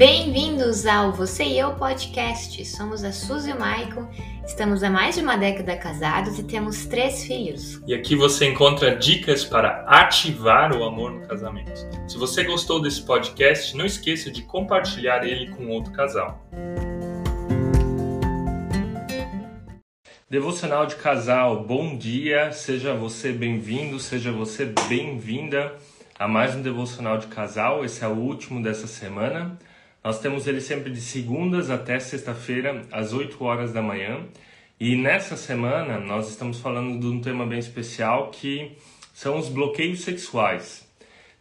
Bem-vindos ao Você e Eu Podcast. Somos a Suzy e o Maicon, estamos há mais de uma década casados e temos três filhos. E aqui você encontra dicas para ativar o amor no casamento. Se você gostou desse podcast, não esqueça de compartilhar ele com outro casal. Devocional de casal, bom dia, seja você bem-vindo, seja você bem-vinda a mais um devocional de casal. Esse é o último dessa semana. Nós temos ele sempre de segundas até sexta-feira, às 8 horas da manhã. E nessa semana nós estamos falando de um tema bem especial que são os bloqueios sexuais.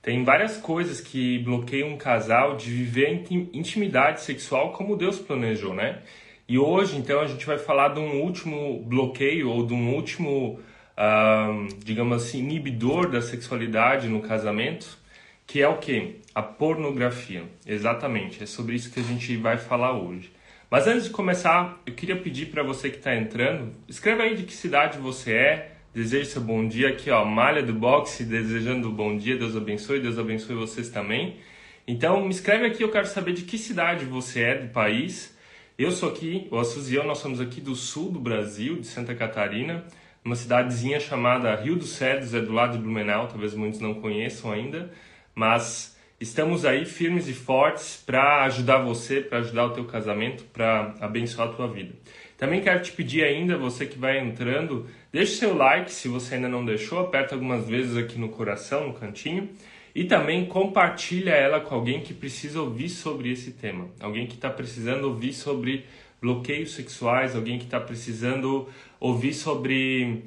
Tem várias coisas que bloqueiam um casal de viver intimidade sexual como Deus planejou, né? E hoje, então, a gente vai falar de um último bloqueio ou de um último, uh, digamos assim, inibidor da sexualidade no casamento, que é o que? A pornografia. Exatamente, é sobre isso que a gente vai falar hoje. Mas antes de começar, eu queria pedir para você que está entrando, escreva aí de que cidade você é, deseje seu bom dia aqui, ó, Malha do Boxe, desejando bom dia, Deus abençoe, Deus abençoe vocês também. Então, me escreve aqui, eu quero saber de que cidade você é do país. Eu sou aqui, o Suzy e eu, nós somos aqui do sul do Brasil, de Santa Catarina, uma cidadezinha chamada Rio dos Cedros, é do lado de Blumenau, talvez muitos não conheçam ainda mas estamos aí firmes e fortes para ajudar você, para ajudar o teu casamento, para abençoar a tua vida. Também quero te pedir ainda, você que vai entrando, deixe seu like se você ainda não deixou, aperta algumas vezes aqui no coração, no cantinho, e também compartilha ela com alguém que precisa ouvir sobre esse tema, alguém que está precisando ouvir sobre bloqueios sexuais, alguém que está precisando ouvir sobre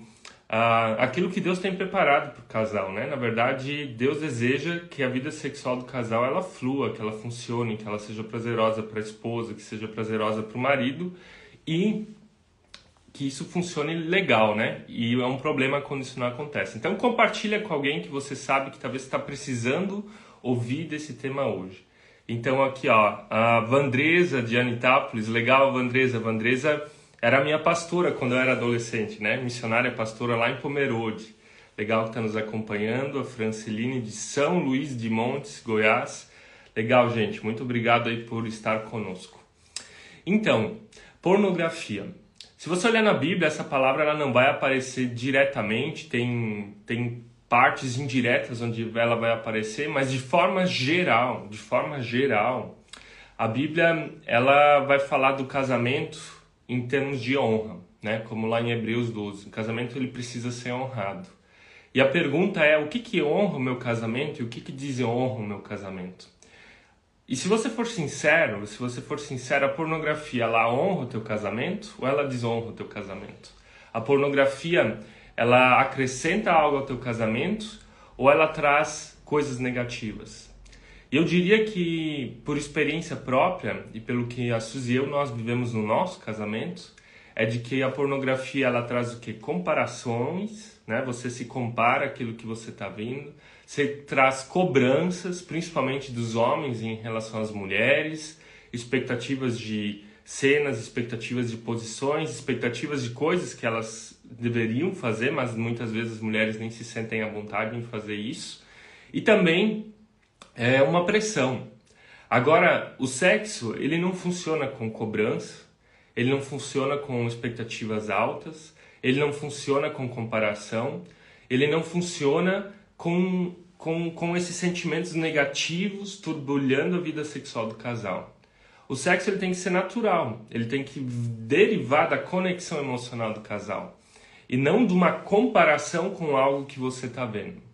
ah, aquilo que Deus tem preparado para o casal, né? Na verdade, Deus deseja que a vida sexual do casal ela flua, que ela funcione, que ela seja prazerosa para a esposa, que seja prazerosa para o marido e que isso funcione legal, né? E é um problema quando isso não acontece. Então compartilha com alguém que você sabe que talvez está precisando ouvir desse tema hoje. Então aqui ó, a Vandresa de Anitápolis, legal Vandresa, Vandresa era minha pastora quando eu era adolescente, né? Missionária pastora lá em Pomerode. Legal que está nos acompanhando, a Franciline de São Luís de Montes, Goiás. Legal, gente. Muito obrigado aí por estar conosco. Então, pornografia. Se você olhar na Bíblia, essa palavra ela não vai aparecer diretamente, tem, tem partes indiretas onde ela vai aparecer, mas de forma geral, de forma geral, a Bíblia ela vai falar do casamento em termos de honra, né? Como lá em Hebreus 12, o casamento ele precisa ser honrado. E a pergunta é, o que que honra o meu casamento e o que que desonra o meu casamento? E se você for sincero, se você for sincero, a pornografia ela honra o teu casamento ou ela desonra o teu casamento? A pornografia ela acrescenta algo ao teu casamento ou ela traz coisas negativas? Eu diria que, por experiência própria e pelo que a Suzy e eu nós vivemos no nosso casamento, é de que a pornografia ela traz o que? Comparações, né? Você se compara aquilo que você está vendo. Você traz cobranças, principalmente dos homens em relação às mulheres, expectativas de cenas, expectativas de posições, expectativas de coisas que elas deveriam fazer, mas muitas vezes as mulheres nem se sentem à vontade em fazer isso. E também é uma pressão. Agora, o sexo, ele não funciona com cobrança, ele não funciona com expectativas altas, ele não funciona com comparação, ele não funciona com, com, com esses sentimentos negativos turbulhando a vida sexual do casal. O sexo ele tem que ser natural, ele tem que derivar da conexão emocional do casal e não de uma comparação com algo que você está vendo.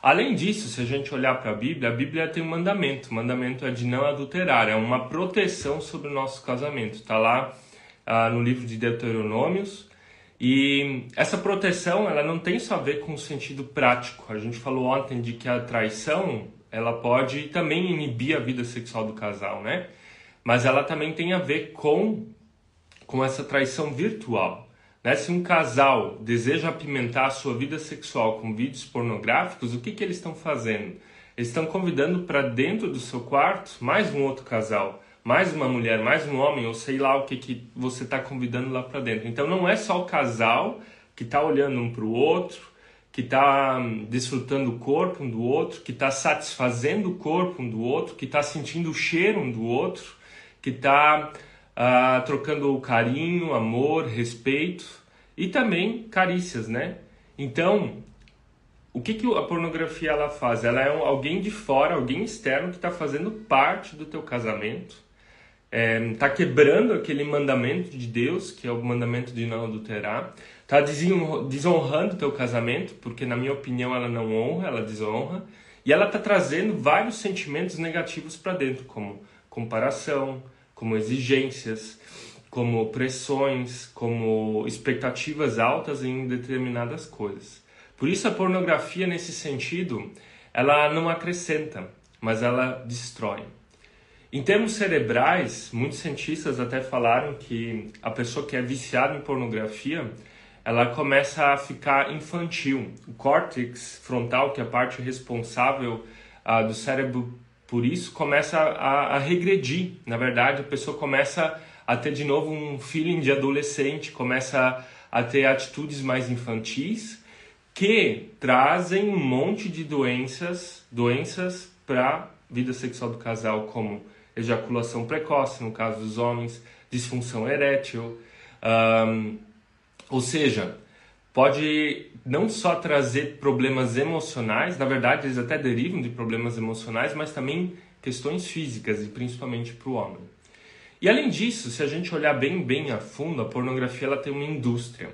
Além disso, se a gente olhar para a Bíblia, a Bíblia tem um mandamento. O mandamento é de não adulterar, é uma proteção sobre o nosso casamento. Está lá ah, no livro de Deuteronômios. E essa proteção, ela não tem só a ver com o sentido prático. A gente falou ontem de que a traição, ela pode também inibir a vida sexual do casal, né? Mas ela também tem a ver com, com essa traição virtual. Né? Se um casal deseja apimentar a sua vida sexual com vídeos pornográficos, o que, que eles estão fazendo? Eles estão convidando para dentro do seu quarto mais um outro casal, mais uma mulher, mais um homem, ou sei lá o que, que você está convidando lá para dentro. Então não é só o casal que está olhando um para o outro, que está hum, desfrutando o corpo um do outro, que está satisfazendo o corpo um do outro, que está sentindo o cheiro um do outro, que está uh, trocando carinho, amor, respeito e também carícias, né? Então, o que, que a pornografia ela faz? Ela é um, alguém de fora, alguém externo que está fazendo parte do teu casamento, está é, tá quebrando aquele mandamento de Deus, que é o mandamento de não adulterar, está desonrando o teu casamento, porque na minha opinião ela não honra, ela desonra, e ela está trazendo vários sentimentos negativos para dentro, como comparação, como exigências, como pressões, como expectativas altas em determinadas coisas. Por isso a pornografia nesse sentido, ela não acrescenta, mas ela destrói. Em termos cerebrais, muitos cientistas até falaram que a pessoa que é viciada em pornografia, ela começa a ficar infantil. O córtex frontal, que é a parte responsável uh, do cérebro por isso, começa a, a, regredir. Na verdade, a pessoa começa a ter de novo um feeling de adolescente, começa a ter atitudes mais infantis que trazem um monte de doenças, doenças para vida sexual do casal, como ejaculação precoce, no caso dos homens, disfunção erétil, um, ou seja, pode não só trazer problemas emocionais, na verdade eles até derivam de problemas emocionais, mas também questões físicas e principalmente para o homem. E além disso, se a gente olhar bem bem a fundo, a pornografia ela tem uma indústria.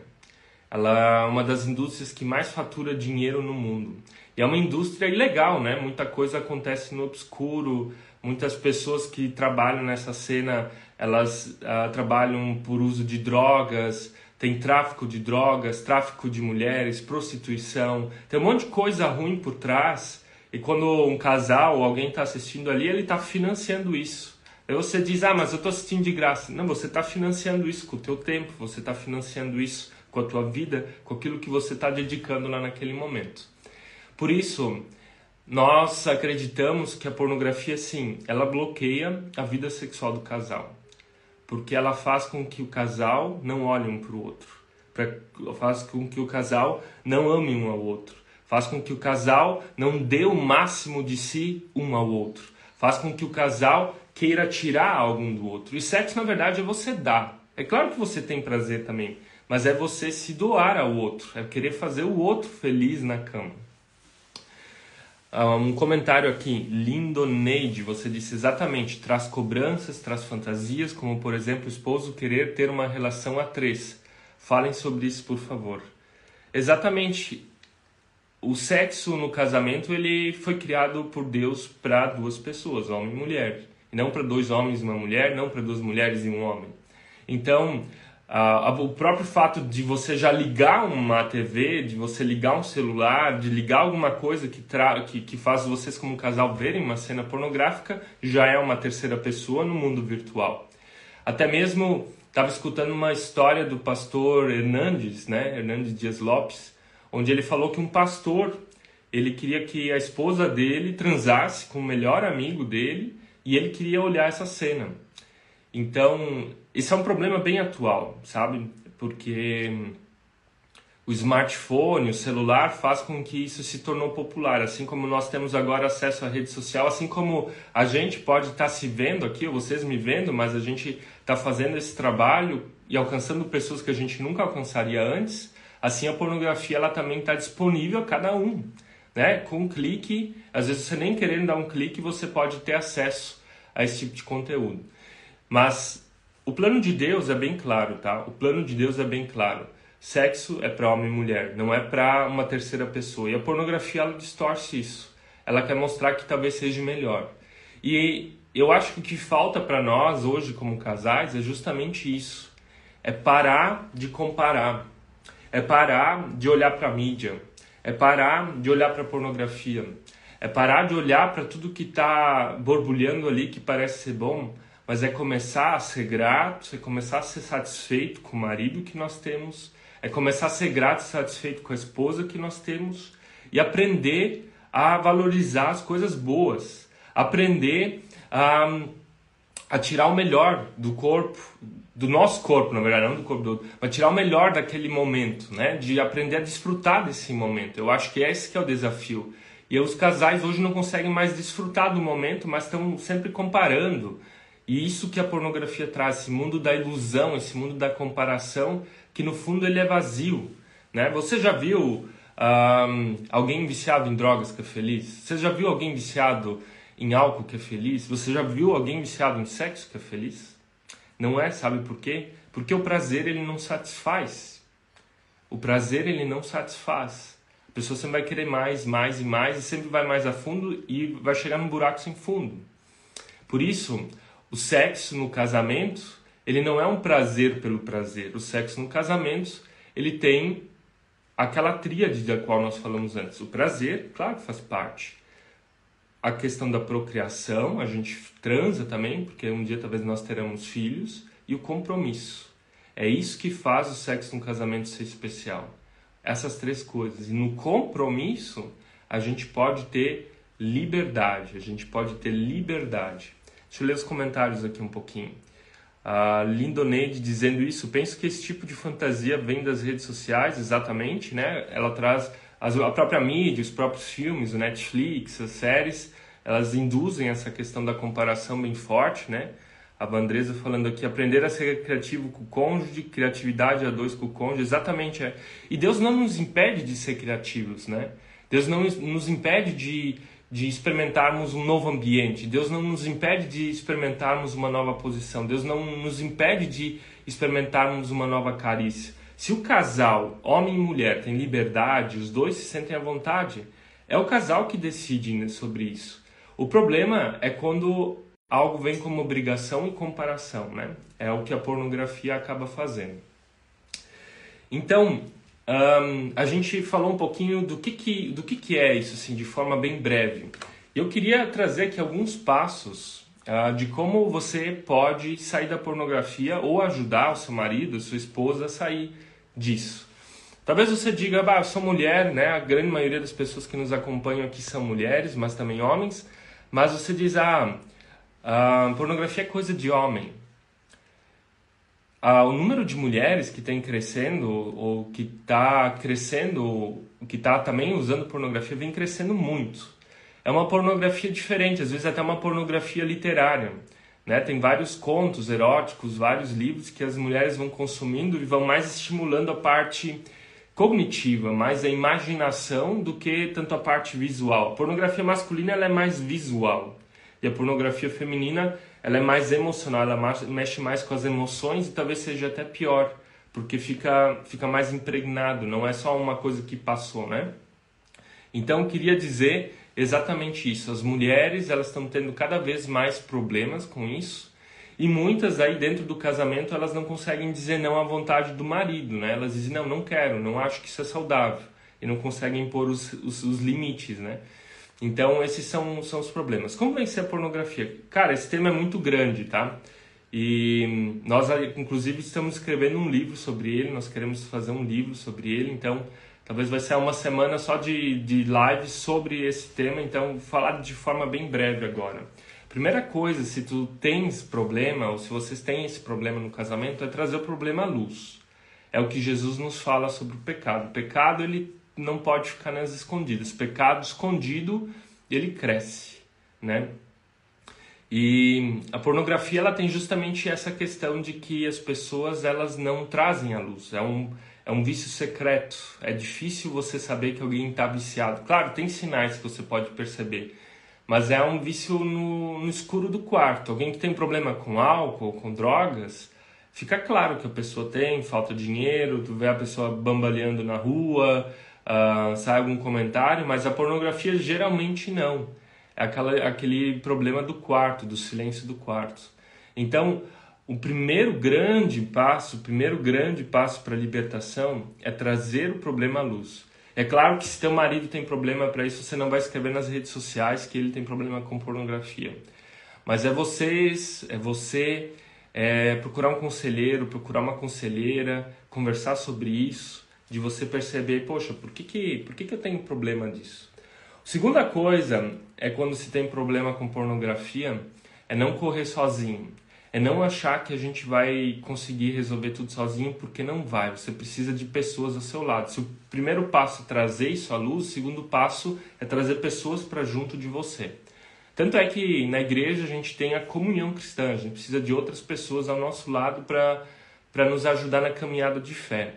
Ela é uma das indústrias que mais fatura dinheiro no mundo. E é uma indústria ilegal, né? Muita coisa acontece no obscuro, Muitas pessoas que trabalham nessa cena, elas uh, trabalham por uso de drogas, tem tráfico de drogas, tráfico de mulheres, prostituição, tem um monte de coisa ruim por trás. E quando um casal ou alguém está assistindo ali, ele está financiando isso. Aí você diz, ah, mas eu estou assistindo de graça. Não, você está financiando isso com o teu tempo, você está financiando isso com a tua vida, com aquilo que você está dedicando lá naquele momento. Por isso, nós acreditamos que a pornografia, sim, ela bloqueia a vida sexual do casal, porque ela faz com que o casal não olhe um para o outro, pra, faz com que o casal não ame um ao outro, faz com que o casal não dê o máximo de si um ao outro, faz com que o casal queira tirar algo do outro. E sexo, na verdade, é você dar. É claro que você tem prazer também, mas é você se doar ao outro, é querer fazer o outro feliz na cama. Ah, um comentário aqui, lindo Neide, você disse exatamente, traz cobranças, traz fantasias, como por exemplo o esposo querer ter uma relação a três. Falem sobre isso, por favor. Exatamente. O sexo no casamento ele foi criado por Deus para duas pessoas, homem e mulher, não para dois homens e uma mulher, não para duas mulheres e um homem. Então, o próprio fato de você já ligar uma TV, de você ligar um celular, de ligar alguma coisa que, tra que, que faz vocês como casal verem uma cena pornográfica, já é uma terceira pessoa no mundo virtual. Até mesmo estava escutando uma história do pastor Hernandes, né, Hernandes Dias Lopes, onde ele falou que um pastor ele queria que a esposa dele transasse com o melhor amigo dele e ele queria olhar essa cena. Então, isso é um problema bem atual, sabe? Porque o smartphone, o celular faz com que isso se tornou popular, assim como nós temos agora acesso à rede social, assim como a gente pode estar tá se vendo aqui, vocês me vendo, mas a gente está fazendo esse trabalho e alcançando pessoas que a gente nunca alcançaria antes, assim a pornografia ela também está disponível a cada um, né? Com um clique, às vezes você nem querendo dar um clique, você pode ter acesso a esse tipo de conteúdo. Mas o plano de Deus é bem claro, tá? O plano de Deus é bem claro. Sexo é para homem e mulher, não é para uma terceira pessoa. E a pornografia ela distorce isso. Ela quer mostrar que talvez seja melhor. E eu acho que o que falta para nós hoje como casais é justamente isso. É parar de comparar. É parar de olhar para a mídia. É parar de olhar para a pornografia. É parar de olhar para tudo que está borbulhando ali que parece ser bom mas é começar a ser grato, é começar a ser satisfeito com o marido que nós temos, é começar a ser grato e satisfeito com a esposa que nós temos e aprender a valorizar as coisas boas, aprender a, a tirar o melhor do corpo, do nosso corpo, na verdade, não do corpo do outro, mas tirar o melhor daquele momento, né? De aprender a desfrutar desse momento. Eu acho que esse que é o desafio. E os casais hoje não conseguem mais desfrutar do momento, mas estão sempre comparando. E isso que a pornografia traz, esse mundo da ilusão, esse mundo da comparação, que no fundo ele é vazio. Né? Você já viu um, alguém viciado em drogas que é feliz? Você já viu alguém viciado em álcool que é feliz? Você já viu alguém viciado em sexo que é feliz? Não é, sabe por quê? Porque o prazer ele não satisfaz. O prazer ele não satisfaz. A pessoa sempre vai querer mais, mais e mais e sempre vai mais a fundo e vai chegar num buraco sem fundo. Por isso, o sexo no casamento, ele não é um prazer pelo prazer. O sexo no casamento, ele tem aquela tríade da qual nós falamos antes. O prazer, claro que faz parte a questão da procriação, a gente transa também, porque um dia talvez nós teremos filhos, e o compromisso. É isso que faz o sexo no casamento ser especial. Essas três coisas. E no compromisso, a gente pode ter liberdade, a gente pode ter liberdade. Deixa eu ler os comentários aqui um pouquinho. A Lindoneide dizendo isso, penso que esse tipo de fantasia vem das redes sociais, exatamente, né? Ela traz a própria mídia, os próprios filmes, o Netflix, as séries, elas induzem essa questão da comparação bem forte, né? A Vandresa falando aqui, aprender a ser criativo com o cônjuge, criatividade a dois com o cônjuge, exatamente é. E Deus não nos impede de ser criativos, né? Deus não nos impede de, de experimentarmos um novo ambiente, Deus não nos impede de experimentarmos uma nova posição, Deus não nos impede de experimentarmos uma nova carícia. Se o casal, homem e mulher, tem liberdade, os dois se sentem à vontade, é o casal que decide sobre isso. O problema é quando algo vem como obrigação e comparação, né? É o que a pornografia acaba fazendo. Então, um, a gente falou um pouquinho do que, que, do que, que é isso, assim, de forma bem breve. Eu queria trazer aqui alguns passos uh, de como você pode sair da pornografia ou ajudar o seu marido, sua esposa a sair disso. Talvez você diga, bah, eu sou mulher, né? A grande maioria das pessoas que nos acompanham aqui são mulheres, mas também homens. Mas você diz, ah, a pornografia é coisa de homem. Ah, o número de mulheres que tem crescendo, ou que está crescendo, que está também usando pornografia, vem crescendo muito. É uma pornografia diferente, às vezes até uma pornografia literária. Né? Tem vários contos eróticos, vários livros que as mulheres vão consumindo e vão mais estimulando a parte cognitiva, mais a imaginação do que tanto a parte visual. A pornografia masculina ela é mais visual e a pornografia feminina ela é mais emocional, ela mexe mais com as emoções e talvez seja até pior, porque fica, fica mais impregnado, não é só uma coisa que passou, né? Então queria dizer exatamente isso. As mulheres elas estão tendo cada vez mais problemas com isso e muitas aí dentro do casamento elas não conseguem dizer não à vontade do marido, né? Elas dizem não, não quero, não acho que isso é saudável e não conseguem impor os, os, os limites, né? Então esses são, são os problemas. Como vencer a pornografia? Cara, esse tema é muito grande, tá? E nós inclusive estamos escrevendo um livro sobre ele, nós queremos fazer um livro sobre ele, então talvez vai ser uma semana só de, de lives sobre esse tema, então falar de forma bem breve agora. Primeira coisa, se tu tens problema, ou se vocês têm esse problema no casamento, é trazer o problema à luz. É o que Jesus nos fala sobre o pecado. O pecado, ele não pode ficar nas escondidas. O pecado escondido, ele cresce, né? E a pornografia, ela tem justamente essa questão de que as pessoas, elas não trazem à luz. É um, é um vício secreto. É difícil você saber que alguém está viciado. Claro, tem sinais que você pode perceber mas é um vício no, no escuro do quarto. Alguém que tem problema com álcool, com drogas, fica claro que a pessoa tem, falta dinheiro, tu vê a pessoa bambaleando na rua, uh, sai algum comentário, mas a pornografia geralmente não. É aquela, aquele problema do quarto, do silêncio do quarto. Então, o primeiro grande passo, o primeiro grande passo para a libertação é trazer o problema à luz. É claro que se teu marido tem problema para isso, você não vai escrever nas redes sociais que ele tem problema com pornografia. Mas é vocês, é você é, procurar um conselheiro, procurar uma conselheira, conversar sobre isso, de você perceber, poxa, por que, que, por que, que eu tenho problema disso? Segunda coisa é quando se tem problema com pornografia, é não correr sozinho. É não achar que a gente vai conseguir resolver tudo sozinho, porque não vai. Você precisa de pessoas ao seu lado. Se o primeiro passo é trazer isso à luz, o segundo passo é trazer pessoas para junto de você. Tanto é que na igreja a gente tem a comunhão cristã, a gente precisa de outras pessoas ao nosso lado para nos ajudar na caminhada de fé.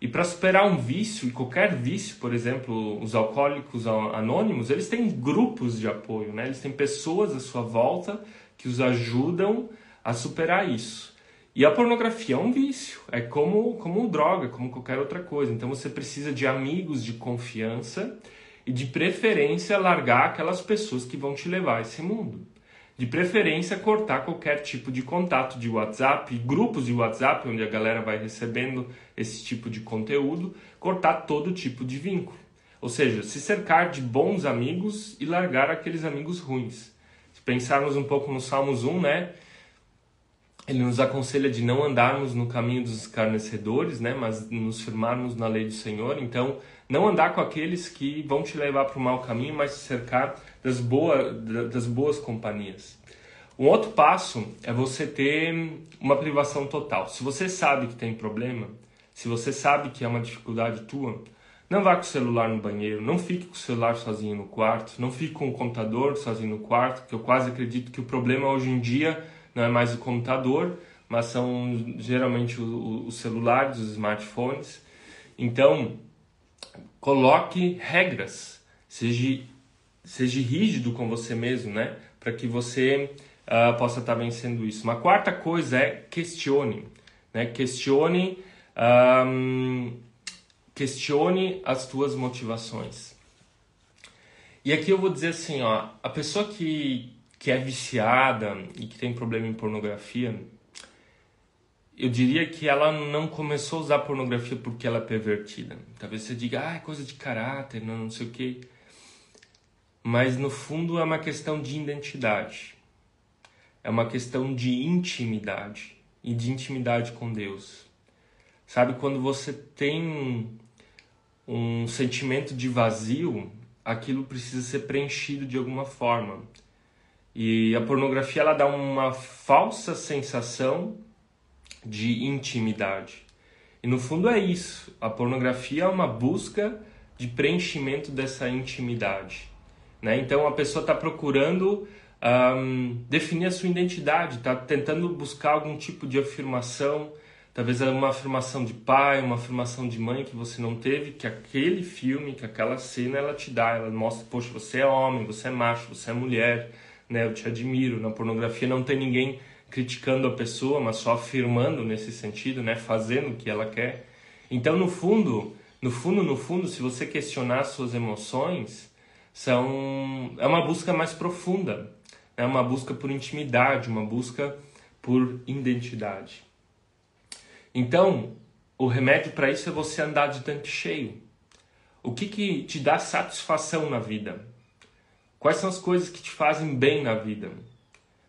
E para superar um vício, e qualquer vício, por exemplo, os alcoólicos anônimos, eles têm grupos de apoio, né? eles têm pessoas à sua volta que os ajudam a superar isso. E a pornografia é um vício, é como, como droga, como qualquer outra coisa. Então você precisa de amigos de confiança e de preferência largar aquelas pessoas que vão te levar a esse mundo. De preferência cortar qualquer tipo de contato de WhatsApp, grupos de WhatsApp onde a galera vai recebendo esse tipo de conteúdo, cortar todo tipo de vínculo. Ou seja, se cercar de bons amigos e largar aqueles amigos ruins. Se pensarmos um pouco no Salmos 1, né? Ele nos aconselha de não andarmos no caminho dos escarnecedores, né? Mas nos firmarmos na lei do Senhor. Então, não andar com aqueles que vão te levar para o mau caminho, mas se cercar das, boa, das boas companhias. Um outro passo é você ter uma privação total. Se você sabe que tem problema, se você sabe que é uma dificuldade tua, não vá com o celular no banheiro, não fique com o celular sozinho no quarto, não fique com o computador sozinho no quarto, que eu quase acredito que o problema hoje em dia não é mais o computador, mas são geralmente os celulares, os smartphones. Então, coloque regras, seja, seja rígido com você mesmo, né? Para que você uh, possa estar vencendo isso. Uma quarta coisa é questione, né? Questione, um, questione as tuas motivações. E aqui eu vou dizer assim, ó, a pessoa que, que é viciada e que tem problema em pornografia, eu diria que ela não começou a usar pornografia porque ela é pervertida. Talvez você diga, ah, é coisa de caráter, não, não sei o quê. Mas no fundo é uma questão de identidade. É uma questão de intimidade e de intimidade com Deus. Sabe, quando você tem um sentimento de vazio, aquilo precisa ser preenchido de alguma forma. E a pornografia ela dá uma falsa sensação de intimidade. E no fundo é isso. A pornografia é uma busca de preenchimento dessa intimidade. Né? Então a pessoa está procurando um, definir a sua identidade, está tentando buscar algum tipo de afirmação, talvez uma afirmação de pai, uma afirmação de mãe que você não teve, que aquele filme, que aquela cena ela te dá, ela mostra, poxa, você é homem, você é macho, você é mulher, né? Eu te admiro. Na pornografia não tem ninguém criticando a pessoa, mas só afirmando nesse sentido, né, fazendo o que ela quer. Então, no fundo, no fundo, no fundo, se você questionar suas emoções, são é uma busca mais profunda, é uma busca por intimidade, uma busca por identidade. Então, o remédio para isso é você andar de tanque cheio. O que, que te dá satisfação na vida? Quais são as coisas que te fazem bem na vida?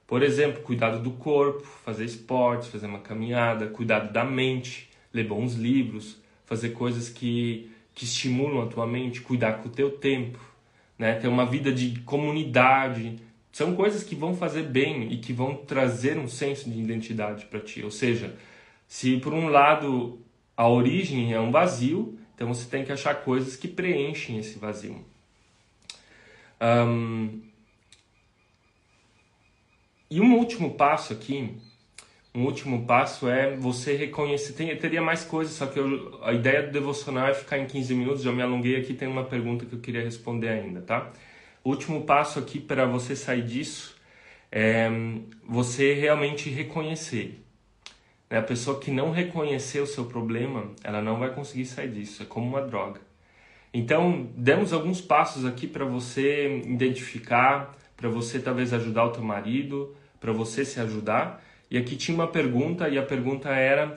Por exemplo, cuidado do corpo, fazer esportes, fazer uma caminhada, cuidado da mente, ler bons livros, fazer coisas que, que estimulam a tua mente, cuidar com o teu tempo, né? ter uma vida de comunidade. São coisas que vão fazer bem e que vão trazer um senso de identidade para ti. Ou seja, se por um lado a origem é um vazio, então você tem que achar coisas que preenchem esse vazio. Um, e um último passo aqui, um último passo é você reconhecer. Tem, teria mais coisas, só que eu, a ideia do devocional é ficar em 15 minutos. Já me alonguei aqui, tem uma pergunta que eu queria responder ainda, tá? Último passo aqui para você sair disso é você realmente reconhecer. Né? A pessoa que não reconhecer o seu problema, ela não vai conseguir sair disso. É como uma droga. Então, demos alguns passos aqui para você identificar, para você talvez ajudar o teu marido, para você se ajudar. E aqui tinha uma pergunta e a pergunta era: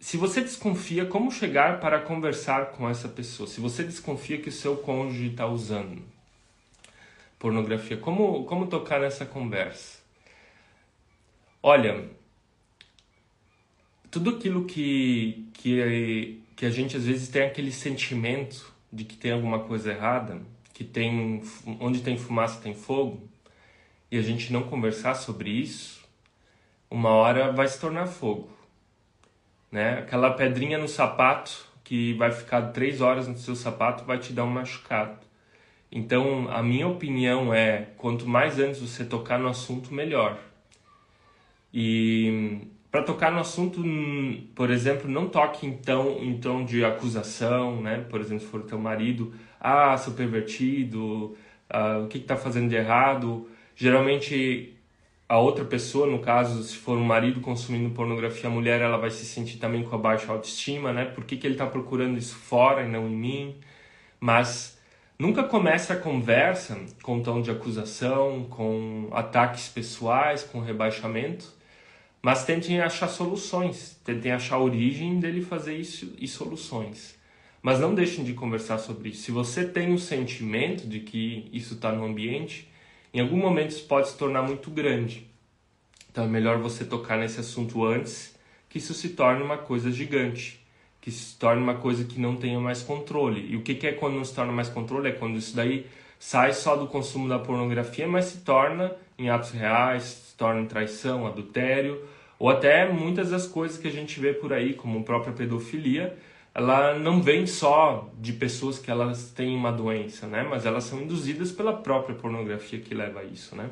se você desconfia, como chegar para conversar com essa pessoa? Se você desconfia que o seu cônjuge está usando pornografia, como como tocar nessa conversa? Olha, tudo aquilo que que que a gente às vezes tem aquele sentimento de que tem alguma coisa errada, que tem onde tem fumaça tem fogo, e a gente não conversar sobre isso, uma hora vai se tornar fogo. Né? Aquela pedrinha no sapato que vai ficar três horas no seu sapato vai te dar um machucado. Então, a minha opinião é: quanto mais antes você tocar no assunto, melhor. E para tocar no assunto, por exemplo, não toque então em tom de acusação, né? Por exemplo, se for teu marido, ah, seu pervertido, ah, o que está fazendo de errado? Geralmente a outra pessoa, no caso, se for um marido consumindo pornografia, a mulher ela vai se sentir também com a baixa autoestima, né? Por que, que ele está procurando isso fora e não em mim? Mas nunca comece a conversa com tom de acusação, com ataques pessoais, com rebaixamento, mas tentem achar soluções, tentem achar a origem dele fazer isso e soluções. Mas não deixem de conversar sobre isso. Se você tem o sentimento de que isso está no ambiente, em algum momento isso pode se tornar muito grande. Então é melhor você tocar nesse assunto antes que isso se torne uma coisa gigante, que se torne uma coisa que não tenha mais controle. E o que é quando não se torna mais controle? É quando isso daí sai só do consumo da pornografia, mas se torna em atos reais, se torna em traição, adultério, ou até muitas das coisas que a gente vê por aí, como própria pedofilia, ela não vem só de pessoas que elas têm uma doença, né? Mas elas são induzidas pela própria pornografia que leva a isso, né?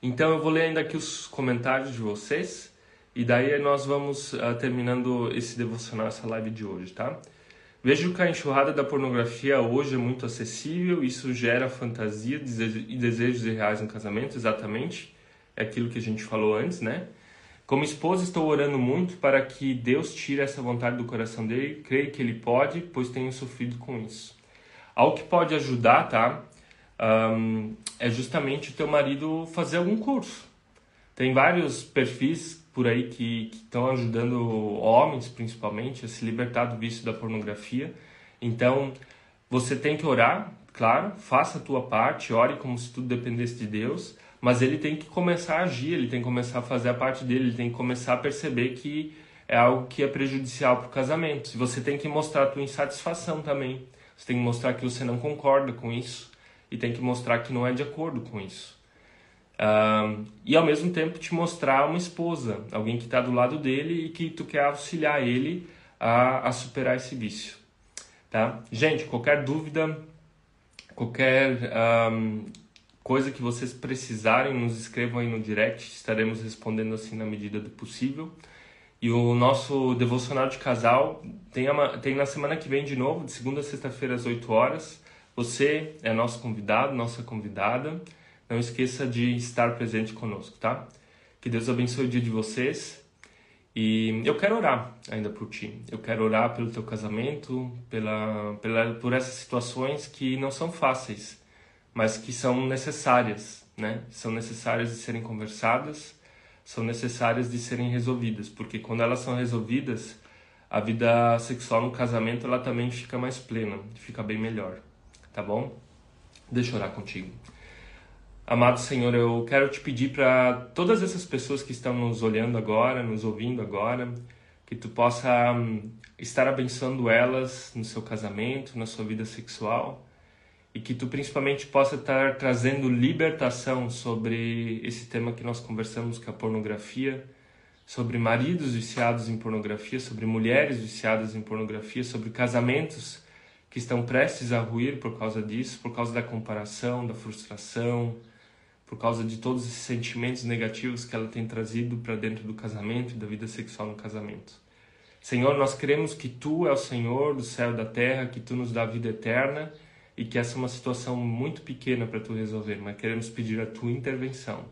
Então eu vou ler ainda aqui os comentários de vocês e daí nós vamos uh, terminando esse devocional, essa live de hoje, tá? Vejo que a enxurrada da pornografia hoje é muito acessível, isso gera fantasia e desejos irreais no casamento, exatamente. É aquilo que a gente falou antes, né? Como esposa, estou orando muito para que Deus tire essa vontade do coração dele. Creio que ele pode, pois tenho sofrido com isso. Algo que pode ajudar, tá? Um, é justamente o teu marido fazer algum curso. Tem vários perfis por aí que estão ajudando homens, principalmente, a se libertar do vício da pornografia. Então, você tem que orar, claro, faça a tua parte, ore como se tudo dependesse de Deus mas ele tem que começar a agir, ele tem que começar a fazer a parte dele, ele tem que começar a perceber que é algo que é prejudicial para o casamento. Se você tem que mostrar a tua insatisfação também, você tem que mostrar que você não concorda com isso e tem que mostrar que não é de acordo com isso. Uh, e ao mesmo tempo te mostrar uma esposa, alguém que está do lado dele e que tu quer auxiliar ele a, a superar esse vício. Tá? Gente, qualquer dúvida, qualquer um, Coisa que vocês precisarem, nos escrevam aí no direct, estaremos respondendo assim na medida do possível. E o nosso devocional de casal tem, uma, tem na semana que vem de novo, de segunda a sexta-feira às 8 horas. Você é nosso convidado, nossa convidada. Não esqueça de estar presente conosco, tá? Que Deus abençoe o dia de vocês. E eu quero orar ainda por ti. Eu quero orar pelo teu casamento, pela, pela, por essas situações que não são fáceis mas que são necessárias, né? São necessárias de serem conversadas, são necessárias de serem resolvidas, porque quando elas são resolvidas, a vida sexual no casamento ela também fica mais plena, fica bem melhor, tá bom? Deixa eu orar contigo. Amado Senhor, eu quero te pedir para todas essas pessoas que estão nos olhando agora, nos ouvindo agora, que tu possa hum, estar abençoando elas no seu casamento, na sua vida sexual e que tu principalmente possa estar trazendo libertação sobre esse tema que nós conversamos, que é a pornografia, sobre maridos viciados em pornografia, sobre mulheres viciadas em pornografia, sobre casamentos que estão prestes a ruir por causa disso, por causa da comparação, da frustração, por causa de todos esses sentimentos negativos que ela tem trazido para dentro do casamento e da vida sexual no casamento. Senhor, nós cremos que tu é o Senhor do céu e da terra, que tu nos dá vida eterna e que essa é uma situação muito pequena para tu resolver, mas queremos pedir a tua intervenção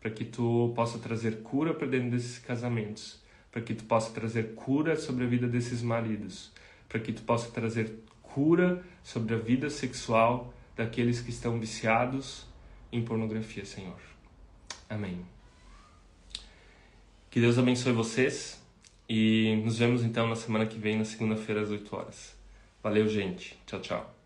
para que tu possa trazer cura para dentro desses casamentos, para que tu possa trazer cura sobre a vida desses maridos, para que tu possa trazer cura sobre a vida sexual daqueles que estão viciados em pornografia, Senhor. Amém. Que Deus abençoe vocês e nos vemos então na semana que vem, na segunda-feira às 8 horas. Valeu, gente. Tchau, tchau.